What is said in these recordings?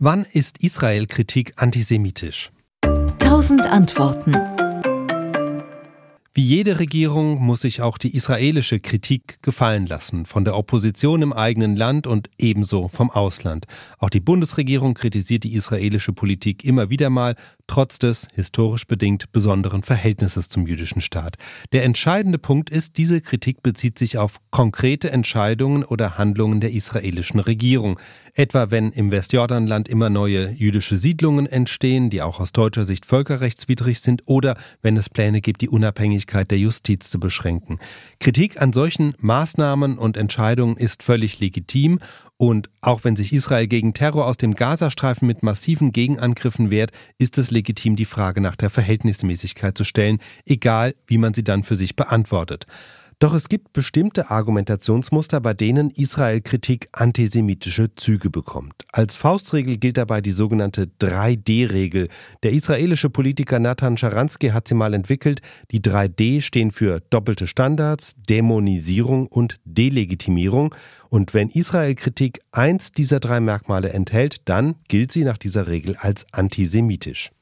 Wann ist Israel-Kritik antisemitisch? Tausend Antworten. Wie jede Regierung muss sich auch die israelische Kritik gefallen lassen, von der Opposition im eigenen Land und ebenso vom Ausland. Auch die Bundesregierung kritisiert die israelische Politik immer wieder mal, trotz des historisch bedingt besonderen Verhältnisses zum jüdischen Staat. Der entscheidende Punkt ist, diese Kritik bezieht sich auf konkrete Entscheidungen oder Handlungen der israelischen Regierung. Etwa wenn im Westjordanland immer neue jüdische Siedlungen entstehen, die auch aus deutscher Sicht völkerrechtswidrig sind, oder wenn es Pläne gibt, die Unabhängigkeit der Justiz zu beschränken. Kritik an solchen Maßnahmen und Entscheidungen ist völlig legitim und auch wenn sich Israel gegen Terror aus dem Gazastreifen mit massiven Gegenangriffen wehrt, ist es legitim, die Frage nach der Verhältnismäßigkeit zu stellen, egal wie man sie dann für sich beantwortet. Doch es gibt bestimmte Argumentationsmuster, bei denen Israel-Kritik antisemitische Züge bekommt. Als Faustregel gilt dabei die sogenannte 3D-Regel. Der israelische Politiker Nathan Scharansky hat sie mal entwickelt. Die 3D stehen für doppelte Standards, Dämonisierung und Delegitimierung. Und wenn Israel-Kritik eins dieser drei Merkmale enthält, dann gilt sie nach dieser Regel als antisemitisch.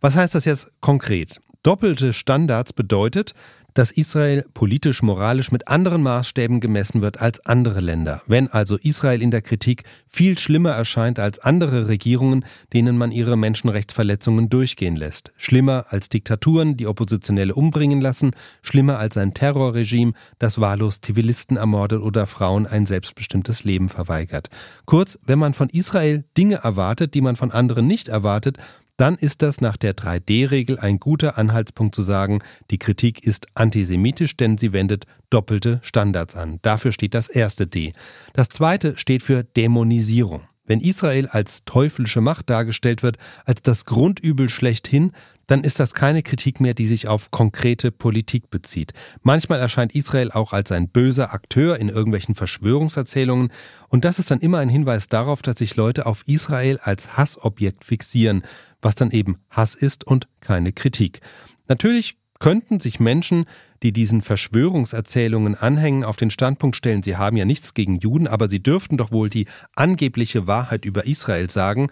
Was heißt das jetzt konkret? Doppelte Standards bedeutet, dass Israel politisch, moralisch mit anderen Maßstäben gemessen wird als andere Länder. Wenn also Israel in der Kritik viel schlimmer erscheint als andere Regierungen, denen man ihre Menschenrechtsverletzungen durchgehen lässt. Schlimmer als Diktaturen, die Oppositionelle umbringen lassen, schlimmer als ein Terrorregime, das wahllos Zivilisten ermordet oder Frauen ein selbstbestimmtes Leben verweigert. Kurz, wenn man von Israel Dinge erwartet, die man von anderen nicht erwartet, dann ist das nach der 3D-Regel ein guter Anhaltspunkt zu sagen, die Kritik ist antisemitisch, denn sie wendet doppelte Standards an. Dafür steht das erste D. Das zweite steht für Dämonisierung. Wenn Israel als teuflische Macht dargestellt wird, als das Grundübel schlechthin, dann ist das keine Kritik mehr, die sich auf konkrete Politik bezieht. Manchmal erscheint Israel auch als ein böser Akteur in irgendwelchen Verschwörungserzählungen und das ist dann immer ein Hinweis darauf, dass sich Leute auf Israel als Hassobjekt fixieren, was dann eben Hass ist und keine Kritik. Natürlich könnten sich Menschen, die diesen Verschwörungserzählungen anhängen, auf den Standpunkt stellen, sie haben ja nichts gegen Juden, aber sie dürften doch wohl die angebliche Wahrheit über Israel sagen.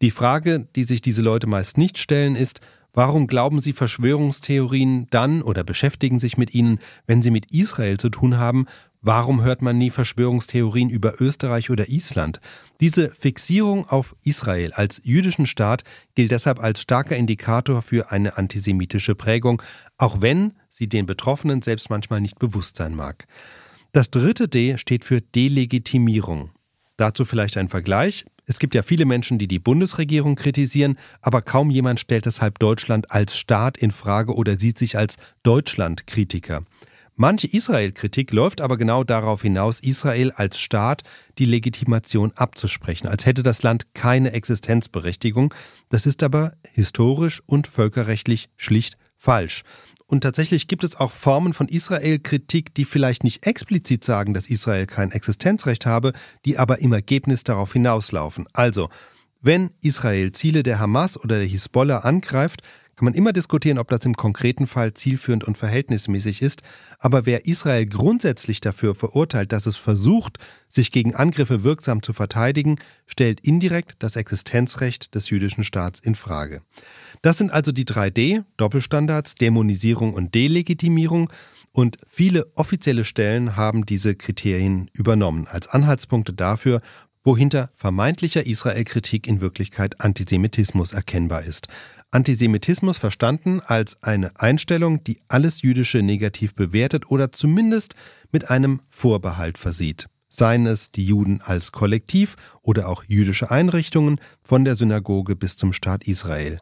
Die Frage, die sich diese Leute meist nicht stellen, ist, warum glauben sie Verschwörungstheorien dann oder beschäftigen sich mit ihnen, wenn sie mit Israel zu tun haben, Warum hört man nie Verschwörungstheorien über Österreich oder Island? Diese Fixierung auf Israel als jüdischen Staat gilt deshalb als starker Indikator für eine antisemitische Prägung, auch wenn sie den Betroffenen selbst manchmal nicht bewusst sein mag. Das dritte D steht für Delegitimierung. Dazu vielleicht ein Vergleich. Es gibt ja viele Menschen, die die Bundesregierung kritisieren, aber kaum jemand stellt deshalb Deutschland als Staat in Frage oder sieht sich als Deutschlandkritiker. Manche Israel-Kritik läuft aber genau darauf hinaus, Israel als Staat die Legitimation abzusprechen, als hätte das Land keine Existenzberechtigung. Das ist aber historisch und völkerrechtlich schlicht falsch. Und tatsächlich gibt es auch Formen von Israel-Kritik, die vielleicht nicht explizit sagen, dass Israel kein Existenzrecht habe, die aber im Ergebnis darauf hinauslaufen. Also, wenn Israel Ziele der Hamas oder der Hisbollah angreift, kann man immer diskutieren, ob das im konkreten Fall zielführend und verhältnismäßig ist, aber wer Israel grundsätzlich dafür verurteilt, dass es versucht, sich gegen Angriffe wirksam zu verteidigen, stellt indirekt das Existenzrecht des jüdischen Staats in Frage. Das sind also die 3D, Doppelstandards, Dämonisierung und Delegitimierung, und viele offizielle Stellen haben diese Kriterien übernommen als Anhaltspunkte dafür, wo hinter vermeintlicher Israel-Kritik in Wirklichkeit Antisemitismus erkennbar ist. Antisemitismus verstanden als eine Einstellung, die alles Jüdische negativ bewertet oder zumindest mit einem Vorbehalt versieht. Seien es die Juden als Kollektiv oder auch jüdische Einrichtungen von der Synagoge bis zum Staat Israel.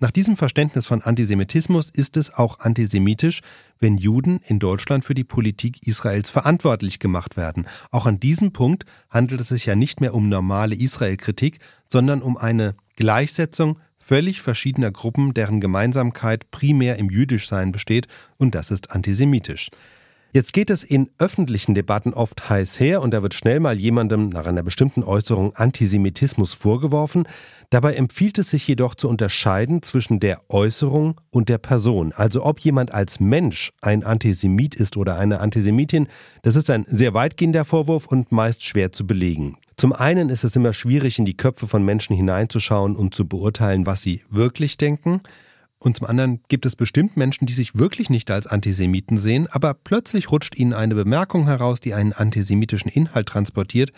Nach diesem Verständnis von Antisemitismus ist es auch antisemitisch, wenn Juden in Deutschland für die Politik Israels verantwortlich gemacht werden. Auch an diesem Punkt handelt es sich ja nicht mehr um normale Israel-Kritik, sondern um eine Gleichsetzung völlig verschiedener Gruppen, deren Gemeinsamkeit primär im Jüdischsein besteht, und das ist antisemitisch. Jetzt geht es in öffentlichen Debatten oft heiß her und da wird schnell mal jemandem nach einer bestimmten Äußerung Antisemitismus vorgeworfen. Dabei empfiehlt es sich jedoch zu unterscheiden zwischen der Äußerung und der Person. Also ob jemand als Mensch ein Antisemit ist oder eine Antisemitin, das ist ein sehr weitgehender Vorwurf und meist schwer zu belegen. Zum einen ist es immer schwierig, in die Köpfe von Menschen hineinzuschauen und zu beurteilen, was sie wirklich denken. Und zum anderen gibt es bestimmt Menschen, die sich wirklich nicht als Antisemiten sehen, aber plötzlich rutscht ihnen eine Bemerkung heraus, die einen antisemitischen Inhalt transportiert,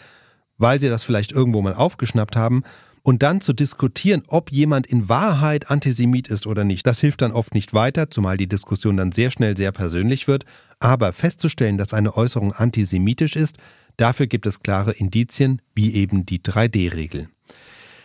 weil sie das vielleicht irgendwo mal aufgeschnappt haben. Und dann zu diskutieren, ob jemand in Wahrheit Antisemit ist oder nicht, das hilft dann oft nicht weiter, zumal die Diskussion dann sehr schnell sehr persönlich wird. Aber festzustellen, dass eine Äußerung antisemitisch ist, dafür gibt es klare Indizien, wie eben die 3D-Regel.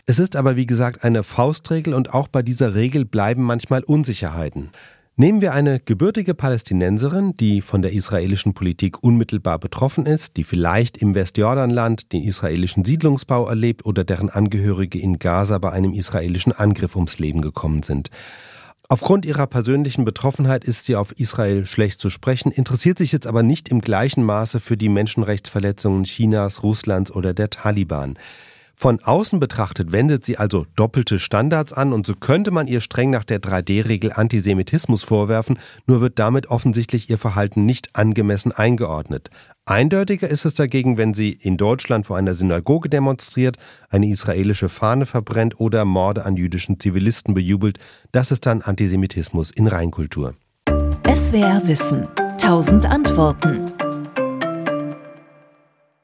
Es ist aber wie gesagt eine Faustregel und auch bei dieser Regel bleiben manchmal Unsicherheiten. Nehmen wir eine gebürtige Palästinenserin, die von der israelischen Politik unmittelbar betroffen ist, die vielleicht im Westjordanland den israelischen Siedlungsbau erlebt oder deren Angehörige in Gaza bei einem israelischen Angriff ums Leben gekommen sind. Aufgrund ihrer persönlichen Betroffenheit ist sie auf Israel schlecht zu sprechen, interessiert sich jetzt aber nicht im gleichen Maße für die Menschenrechtsverletzungen Chinas, Russlands oder der Taliban. Von außen betrachtet wendet sie also doppelte Standards an und so könnte man ihr streng nach der 3D-Regel Antisemitismus vorwerfen, nur wird damit offensichtlich ihr Verhalten nicht angemessen eingeordnet. Eindeutiger ist es dagegen, wenn sie in Deutschland vor einer Synagoge demonstriert, eine israelische Fahne verbrennt oder Morde an jüdischen Zivilisten bejubelt. Das ist dann Antisemitismus in Reinkultur. SWR Wissen. Tausend Antworten.